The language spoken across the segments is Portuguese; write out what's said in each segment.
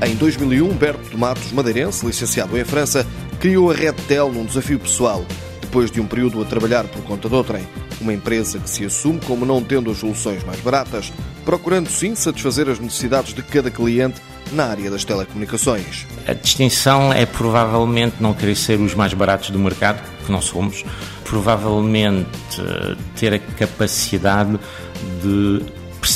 Em 2001, Berto de Matos, madeirense, licenciado em França, criou a RedTel num desafio pessoal, depois de um período a trabalhar por conta de outrem. Uma empresa que se assume como não tendo as soluções mais baratas, procurando sim satisfazer as necessidades de cada cliente na área das telecomunicações. A distinção é provavelmente não querer ser os mais baratos do mercado, que não somos, provavelmente eh, ter a capacidade de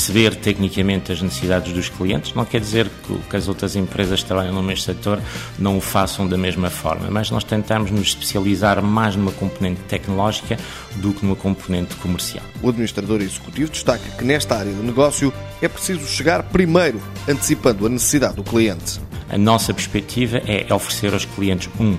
perceber tecnicamente as necessidades dos clientes. Não quer dizer que, as outras empresas que trabalham no mesmo setor não o façam da mesma forma, mas nós tentamos nos especializar mais numa componente tecnológica do que numa componente comercial. O administrador executivo destaca que nesta área de negócio é preciso chegar primeiro, antecipando a necessidade do cliente. A nossa perspectiva é oferecer aos clientes, um,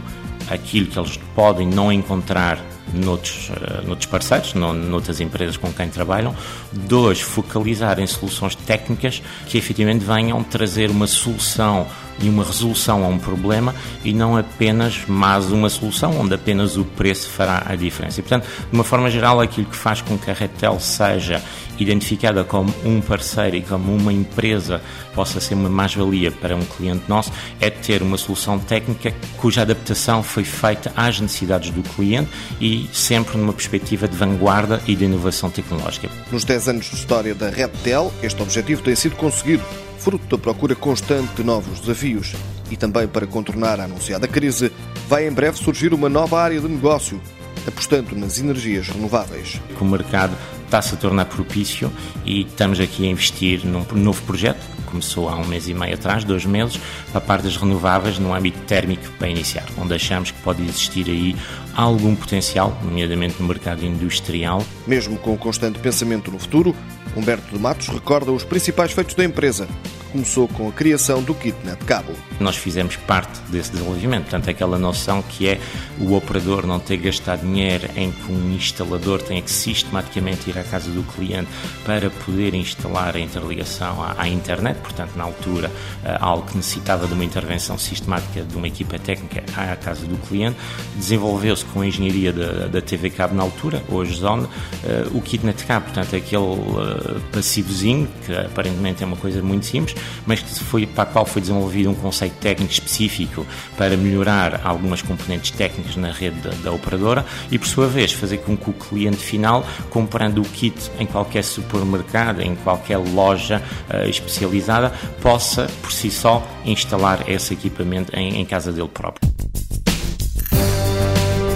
aquilo que eles podem não encontrar noutros, uh, noutros parceiros, no, noutras empresas com quem trabalham. Dois, focalizar em soluções técnicas que efetivamente venham trazer uma solução e uma resolução a um problema e não apenas mais uma solução onde apenas o preço fará a diferença. E, portanto, de uma forma geral, aquilo que faz com que a Retel seja identificada como um parceiro e como uma empresa possa ser uma mais-valia para um cliente nosso é ter uma solução técnica cuja adaptação foi feita às necessidades do cliente e sempre numa perspectiva de vanguarda e de inovação tecnológica. Nos 10 anos de história da Reptel, este objetivo tem sido conseguido, fruto da procura constante de novos desafios. E também para contornar a anunciada crise, vai em breve surgir uma nova área de negócio, apostando nas energias renováveis. O mercado está-se a tornar propício e estamos aqui a investir num novo projeto começou há um mês e meio atrás, dois meses, para a parte das renováveis no âmbito térmico para iniciar, onde achamos que pode existir aí algum potencial, nomeadamente no mercado industrial. Mesmo com o constante pensamento no futuro, Humberto de Matos recorda os principais feitos da empresa, começou com a criação do KitNet Cabo. Nós fizemos parte desse desenvolvimento, portanto, aquela noção que é o operador não ter gastado dinheiro em que um instalador tenha que sistematicamente ir à casa do cliente para poder instalar a interligação à, à internet, portanto, na altura, eh, algo que necessitava de uma intervenção sistemática de uma equipa técnica à casa do cliente, desenvolveu-se com a engenharia da, da TV Cabo na altura, hoje Zone, eh, o KitNet Cabo, portanto, aquele eh, passivozinho, que aparentemente é uma coisa muito simples, mas que foi, para a qual foi desenvolvido um conceito técnico específico para melhorar algumas componentes técnicas na rede da, da operadora e, por sua vez, fazer com que o cliente final, comprando o kit em qualquer supermercado, em qualquer loja uh, especializada, possa, por si só, instalar esse equipamento em, em casa dele próprio.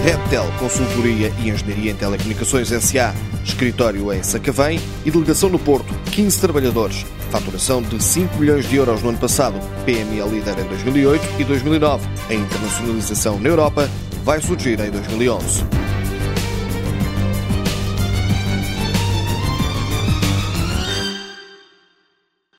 Reptel Consultoria e Engenharia em Telecomunicações S.A. Escritório em Sacavém e delegação no Porto. 15 trabalhadores. Faturação de 5 milhões de euros no ano passado. PME líder em 2008 e 2009. A internacionalização na Europa vai surgir em 2011.